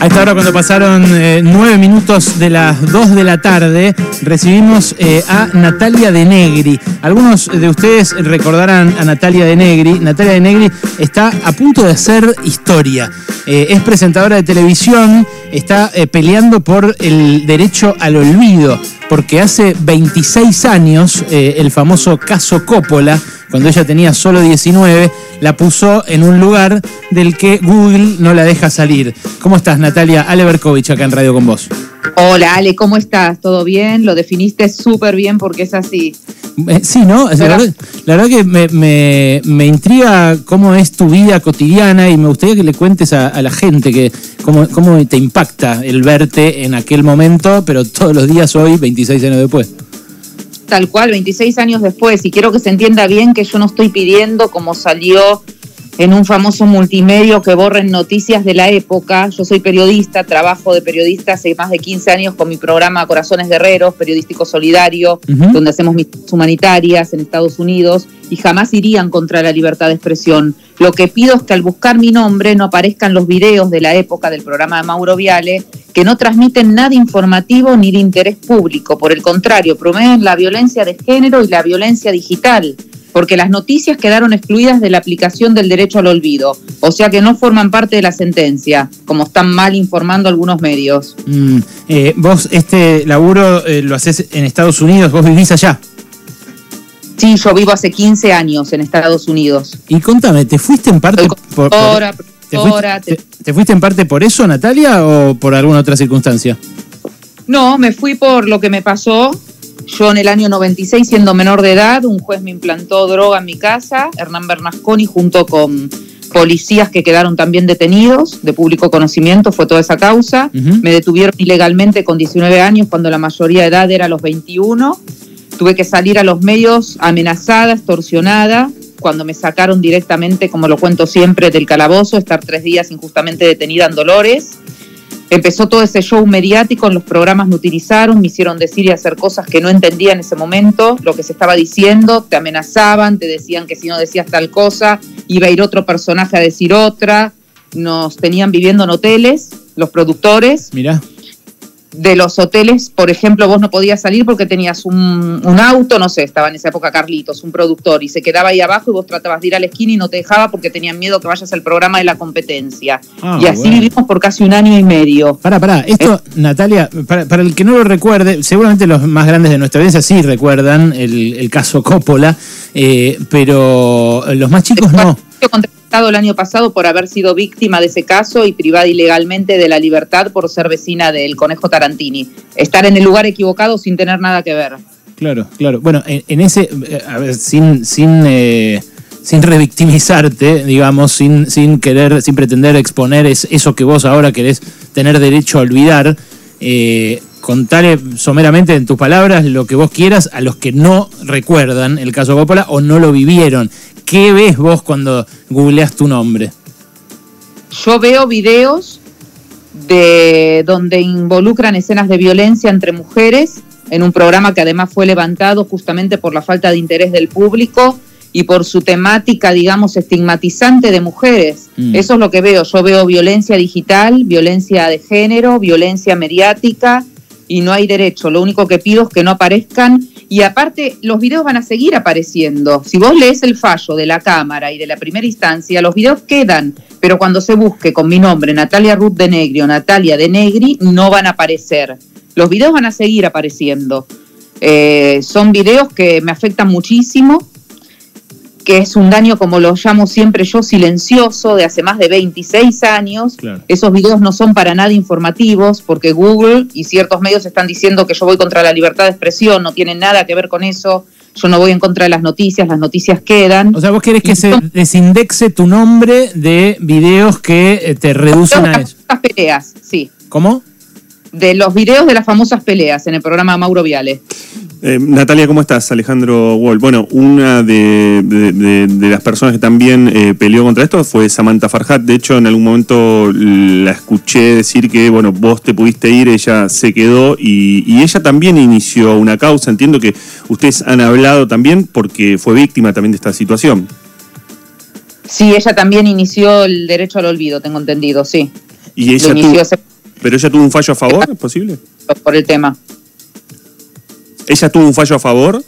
A esta hora, cuando pasaron eh, nueve minutos de las dos de la tarde, recibimos eh, a Natalia de Negri. Algunos de ustedes recordarán a Natalia de Negri. Natalia de Negri está a punto de hacer historia. Eh, es presentadora de televisión, está peleando por el derecho al olvido, porque hace 26 años el famoso caso Coppola cuando ella tenía solo 19, la puso en un lugar del que Google no la deja salir. ¿Cómo estás, Natalia? Ale Berkovich, acá en Radio con vos. Hola, Ale, ¿cómo estás? ¿Todo bien? Lo definiste súper bien porque es así. Eh, sí, ¿no? La verdad, que me, intriga cómo es tu vida cotidiana y me gustaría que le cuentes a, la gente que cómo, cómo te impacta el verte en aquel momento, pero todos los días hoy, 26 años después tal cual, 26 años después, y quiero que se entienda bien que yo no estoy pidiendo, como salió en un famoso multimedio, que borren noticias de la época. Yo soy periodista, trabajo de periodista hace más de 15 años con mi programa Corazones Guerreros, periodístico solidario, donde hacemos misiones humanitarias en Estados Unidos, y jamás irían contra la libertad de expresión. Lo que pido es que al buscar mi nombre no aparezcan los videos de la época del programa de Mauro Viale, que no transmiten nada informativo ni de interés público. Por el contrario, promueven la violencia de género y la violencia digital, porque las noticias quedaron excluidas de la aplicación del derecho al olvido, o sea que no forman parte de la sentencia, como están mal informando algunos medios. Mm, eh, vos este laburo eh, lo haces en Estados Unidos, vos vivís allá. Sí, yo vivo hace 15 años en Estados Unidos. Y contame, ¿te fuiste en parte por, ¿te, fuiste, en parte por eso, Natalia, o por alguna otra circunstancia? No, me fui por lo que me pasó. Yo en el año 96, siendo menor de edad, un juez me implantó droga en mi casa, Hernán Bernasconi, junto con policías que quedaron también detenidos, de público conocimiento, fue toda esa causa. Me detuvieron ilegalmente con 19 años, cuando la mayoría de edad era los 21 Tuve que salir a los medios amenazada, extorsionada, cuando me sacaron directamente, como lo cuento siempre, del calabozo, estar tres días injustamente detenida en Dolores. Empezó todo ese show mediático, en los programas me utilizaron, me hicieron decir y hacer cosas que no entendía en ese momento, lo que se estaba diciendo, te amenazaban, te decían que si no decías tal cosa, iba a ir otro personaje a decir otra, nos tenían viviendo en hoteles, los productores. Mira de los hoteles, por ejemplo, vos no podías salir porque tenías un, auto, no sé, estaba en esa época Carlitos, un productor, y se quedaba ahí abajo y vos tratabas de ir a la esquina y no te dejaba porque tenían miedo que vayas al programa de la competencia. Ah, y así vivimos por casi un año y medio. Para, para, esto, eh, Natalia, para, el que no lo recuerde, seguramente los más grandes de nuestra audiencia sí recuerdan el, caso Coppola, eh, pero los más chicos no el año pasado por haber sido víctima de ese caso y privada ilegalmente de la libertad por ser vecina del conejo Tarantini. Estar en el lugar equivocado sin tener nada que ver. Claro, claro. Bueno, en, ese, eh, a ver, sin, sin, eh, sin revictimizarte, digamos, sin, sin querer, sin pretender exponer eso que vos ahora querés tener derecho a olvidar, eh, contale someramente en tus palabras lo que vos quieras a los que no recuerdan el caso Coppola o no lo vivieron. ¿Qué ves vos cuando googleas tu nombre? Yo veo videos de donde involucran escenas de violencia entre mujeres en un programa que además fue levantado justamente por la falta de interés del público y por su temática, digamos, estigmatizante de mujeres. Mm. Eso es lo que veo. Yo veo violencia digital, violencia de género, violencia mediática y no hay derecho. Lo único que pido es que no aparezcan y aparte, los videos van a seguir apareciendo. Si vos lees el fallo de la Cámara y de la primera instancia, los videos quedan, pero cuando se busque con mi nombre, Natalia Ruth de Negri o Natalia de Negri, no van a aparecer. Los videos van a seguir apareciendo. Eh, son videos que me afectan muchísimo que es un daño, como lo llamo siempre yo, silencioso, de hace más de 26 años. Esos videos no son para nada informativos, porque Google y ciertos medios están diciendo que yo voy contra la libertad de expresión, no tienen nada que ver con eso. Yo no voy en contra de las noticias, las noticias quedan. O sea, vos querés que se desindexe tu nombre de videos que eh, te reducen a eso. peleas, sí. ¿Cómo? De los videos de las famosas peleas en el programa Mauro Viale. Eh, Natalia, ¿cómo estás? Alejandro Wall. Bueno, una de, las personas que también eh, peleó contra esto fue Samantha Farhat. De hecho, en algún momento la escuché decir que, bueno, vos te pudiste ir, ella se quedó y, ella también inició una causa. Entiendo que ustedes han hablado también porque fue víctima también de esta situación. Sí, ella también inició el derecho al olvido, tengo entendido, sí. Y ella ¿Pero ella tuvo un fallo a favor? ¿Es posible? Por el tema. ¿Ella tuvo un fallo a favor?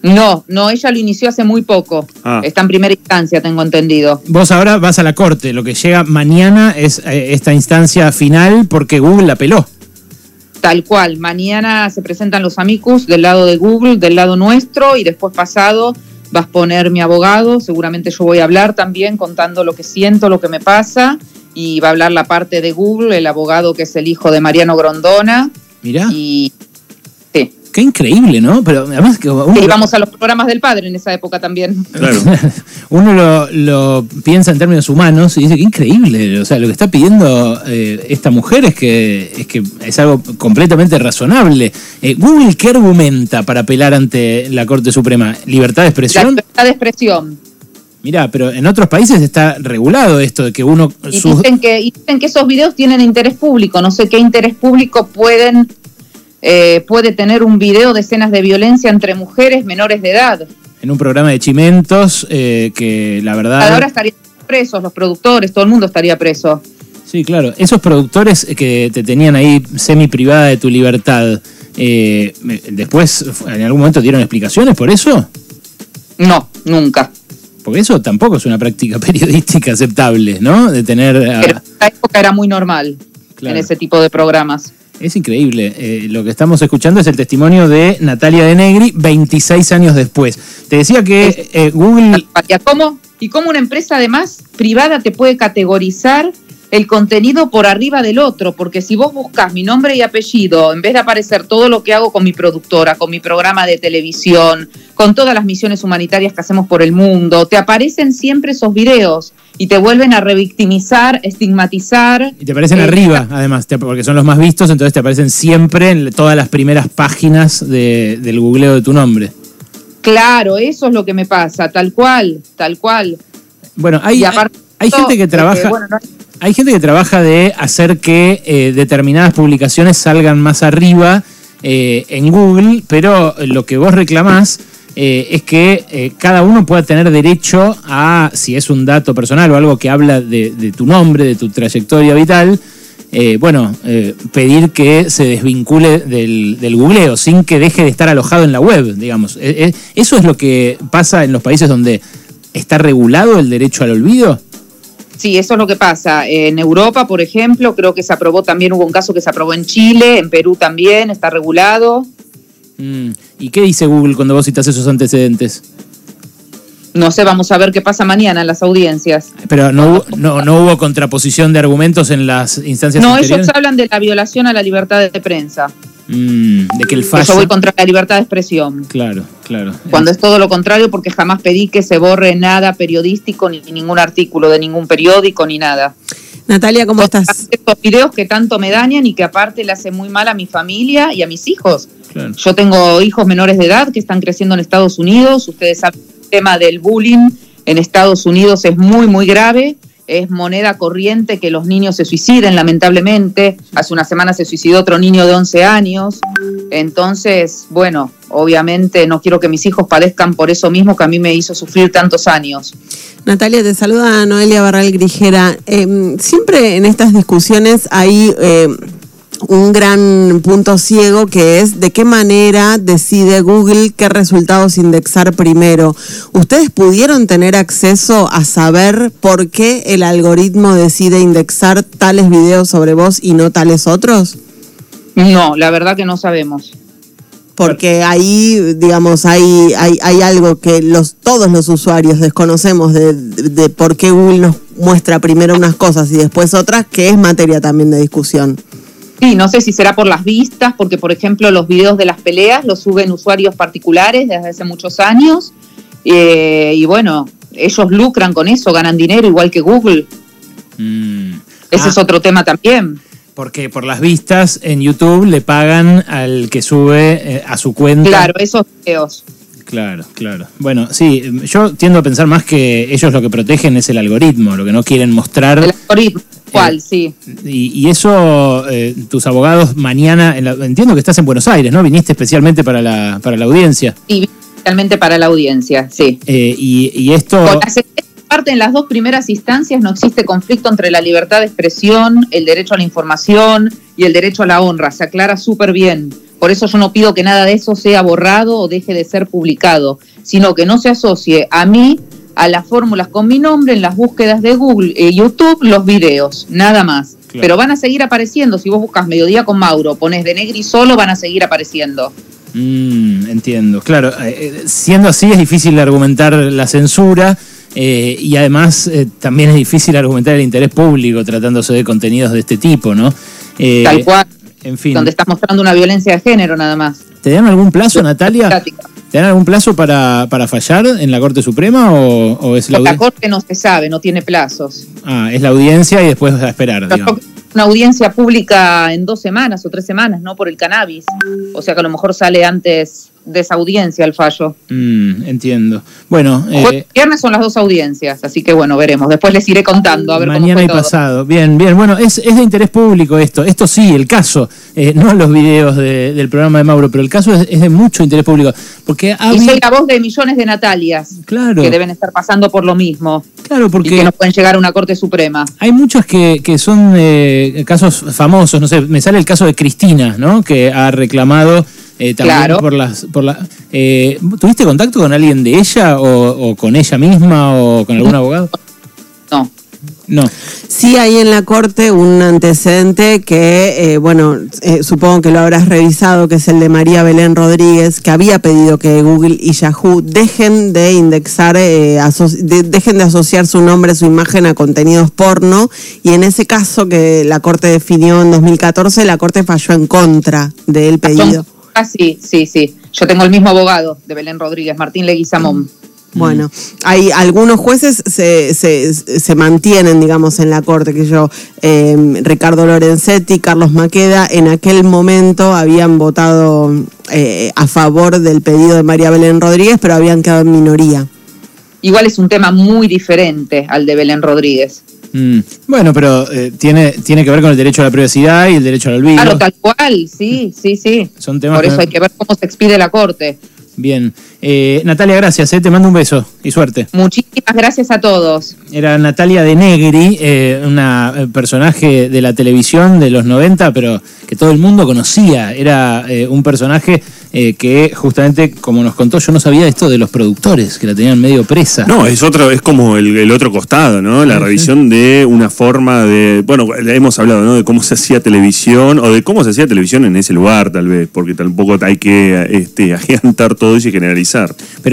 No, no, ella lo inició hace muy poco. Ah. Está en primera instancia, tengo entendido. Vos ahora vas a la corte, lo que llega mañana es eh, esta instancia final porque Google la peló. Tal cual, mañana se presentan los amicus del lado de Google, del lado nuestro, y después pasado vas a poner mi abogado, seguramente yo voy a hablar también contando lo que siento, lo que me pasa, y va a hablar la parte de Google, el abogado que es el hijo de Mariano Grondona, Mirá, y. qué increíble, ¿no? Pero además que uno, Y íbamos a los programas del padre en esa época también. Claro. uno lo, lo piensa en términos humanos y dice que increíble. O sea, lo que está pidiendo eh, esta mujer es que, es que es algo completamente razonable. Eh, Google, ¿qué argumenta para apelar ante la Corte Suprema? ¿Libertad de La expresión? libertad de expresión. Mirá, pero en otros países está regulado esto de que uno... Y sus- dicen, que, dicen que esos videos tienen interés público. No sé qué interés público pueden eh, puede tener un video de escenas de violencia entre mujeres menores de edad. en un programa de chimentos que que la verdad... Ahora estarían presos los productores, todo el mundo estaría preso. Sí, claro. Esos productores que te tenían ahí semi privada de tu libertad, eh, después en algún momento dieron explicaciones por eso. No, nunca. Porque eso tampoco es una práctica periodística aceptable, ¿no? De tener... a- Pero en esa época era muy normal Claro. en ese tipo de programas. Es increíble. Eh, lo que estamos escuchando es el testimonio de Natalia de Negri 26 años después. Te decía que eh, Google... ¿Y cómo, ¿Y cómo una empresa además privada te puede categorizar el contenido por arriba del otro? Porque si vos buscas mi nombre y apellido, en vez de aparecer todo lo que hago con mi productora, con mi programa de televisión, con todas las misiones humanitarias que hacemos por el mundo, te aparecen siempre esos videos y te vuelven a revictimizar, estigmatizar. Y te aparecen Eh, arriba, además, porque son los más vistos, entonces te aparecen siempre en todas las primeras páginas de- del googleo de tu nombre. Claro, eso es lo que me pasa, tal cual, tal cual. Bueno, hay, Y aparte hay gente que trabaja... bueno, no- Hay gente que trabaja de hacer que eh, determinadas publicaciones salgan más arriba eh, en Google, pero lo que vos reclamás eh, es que cada uno pueda tener derecho a, si es un dato personal o algo que habla de, de tu nombre, de tu trayectoria vital, bueno, pedir que se desvincule del, del googleo sin que deje de estar alojado en la web, digamos. ¿Eso es lo que pasa en los países donde está regulado el derecho al olvido? Sí, eso es lo que pasa. En Europa, por ejemplo, creo que se aprobó también, hubo un caso que se aprobó en Chile, en Perú también, está regulado. Mm, ¿Y qué dice Google cuando vos citas esos antecedentes? No sé, vamos a ver qué pasa mañana en las audiencias. Pero no, hubo- no, no hubo contraposición de argumentos en las instancias No, anteriores. ellos hablan de la violación a la libertad de prensa. Mm, de que el fallo. Yo voy contra la libertad de expresión. Claro, claro. Cuando es todo lo contrario, porque jamás pedí que se borre nada periodístico, ni ningún artículo de ningún periódico, ni nada. Natalia, ¿cómo estás? Estos videos que tanto me dañan y que aparte le hacen muy mal a mi familia y a mis hijos. Claro. Yo tengo hijos menores de edad que están creciendo en Estados Unidos. Ustedes saben que el tema del bullying en Estados Unidos es muy, muy grave. Es moneda corriente que los niños se suiciden, lamentablemente. Hace una semana se suicidó otro niño de 11 años. Entonces, bueno, obviamente no quiero que mis hijos padezcan por eso mismo que a mí me hizo sufrir tantos años. Natalia, te saluda Noelia Barral Grijera. Eh, siempre en estas discusiones hay eh, un gran punto ciego que es de qué manera decide Google qué resultados indexar primero. ¿Ustedes pudieron tener acceso a saber por qué el algoritmo decide indexar tales videos sobre vos y no tales otros? No, la verdad que no sabemos. Porque ahí, digamos, hay, hay, hay algo que los, todos los usuarios desconocemos de, de- de por qué Google nos muestra primero unas cosas y después otras, que es materia también de discusión. Sí, no sé si será por las vistas, porque por ejemplo los videos de las peleas los suben usuarios particulares desde hace muchos años. eh, y bueno, ellos lucran con eso, ganan dinero igual que Google. Mm. Ese Ah, es otro tema también. Porque por las vistas en YouTube le pagan al que sube eh, a su cuenta. Claro, esos videos. Claro, claro. Bueno, sí, yo tiendo a pensar más que ellos lo que protegen es el algoritmo, lo que no quieren mostrar. El algoritmo, Eh, ¿cuál? Sí. Y, y eso, eh, tus abogados mañana, en la- entiendo que estás en Buenos Aires, ¿no? Viniste especialmente para la, para la audiencia. Y especialmente para la audiencia, sí. Eh, y, y esto... Con la Aparte, en las dos primeras instancias no existe conflicto entre la libertad de expresión, el derecho a la información y el derecho a la honra. Se aclara súper bien. Por eso yo no pido que nada de eso sea borrado o deje de ser publicado, sino que no se asocie a mí a las fórmulas con mi nombre en las búsquedas de Google y YouTube, los videos, nada más. Claro. Pero van a seguir apareciendo. Si vos buscas Mediodía con Mauro, pones de Negri solo, van a seguir apareciendo. Mm, entiendo. Claro, eh, siendo así es difícil argumentar la censura eh, y además eh, también es difícil argumentar el interés público tratándose de contenidos de este tipo, ¿no? Eh, Tal cual. En fin. Donde estás mostrando una violencia de género nada más. ¿Te dan algún plazo, Natalia? ¿Te dan algún plazo para, para fallar en la Corte Suprema o, o es la La audiencia? corte no se sabe, no tiene plazos. Ah, es la audiencia y después a esperar, digamos. Una audiencia pública en dos semanas o tres semanas, no por el cannabis. O sea que a lo mejor sale antes de esa audiencia el fallo. Mm, entiendo. Bueno, eh, y viernes son las dos audiencias, así que bueno, veremos. Después les iré contando a ver mañana y cómo fue todo. pasado. Bien, bien. Bueno, es, es de interés público esto. Esto sí, el caso. eh, no los videos de- del programa de Mauro, pero el caso es, es de mucho interés público. Porque ha Y soy la voz de millones de Natalias Claro, que deben estar pasando por lo mismo claro, y porque que no pueden llegar a una corte suprema. hay muchos que, que son eh, casos famosos. No sé, me sale el caso de Cristina, ¿no? Que ha reclamado eh, también Claro. por las. Por la, eh, ¿Tuviste contacto con alguien de ella o, o con ella misma o con algún abogado? No. No. Sí hay en la corte un antecedente que, eh, bueno, eh, supongo que lo habrás revisado, que es el de María Belén Rodríguez, que había pedido que Google y Yahoo dejen de indexar, eh, aso- de- dejen de asociar su nombre, su imagen a contenidos porno, y en ese caso que la corte definió en 2014, la corte falló en contra del pedido. Ah, sí, sí, sí. Yo tengo el mismo abogado de Belén Rodríguez, Martín Leguizamón. Bueno, hay algunos jueces se, se, se mantienen, digamos, en la corte, que yo, eh, Ricardo Lorenzetti, Carlos Maqueda, en aquel momento habían votado eh, a favor del pedido de María Belén Rodríguez, pero habían quedado en minoría. Igual es un tema muy diferente al de Belén Rodríguez. Mm, Bueno, pero eh, tiene, tiene que ver con el derecho a la privacidad y el derecho al olvido. Claro, tal cual, sí, sí, sí. Son temas Por que- eso hay que ver cómo se expide la corte. Bien. Eh, Natalia, gracias. eh, Te mando un beso y suerte. Muchísimas gracias a todos. Era Natalia de Negri, eh, una personaje de la televisión de los 90, pero que todo el mundo conocía. Era eh, un personaje eh, que justamente, como nos contó, yo no sabía esto de los productores, que la tenían medio presa. No, es otro, es como el, el otro costado, ¿no? La revisión de una forma de, bueno, hemos hablado, ¿no? De cómo se hacía televisión o de cómo se hacía televisión en ese lugar, tal vez, porque tampoco hay que este, todo eso y generalizar. Pero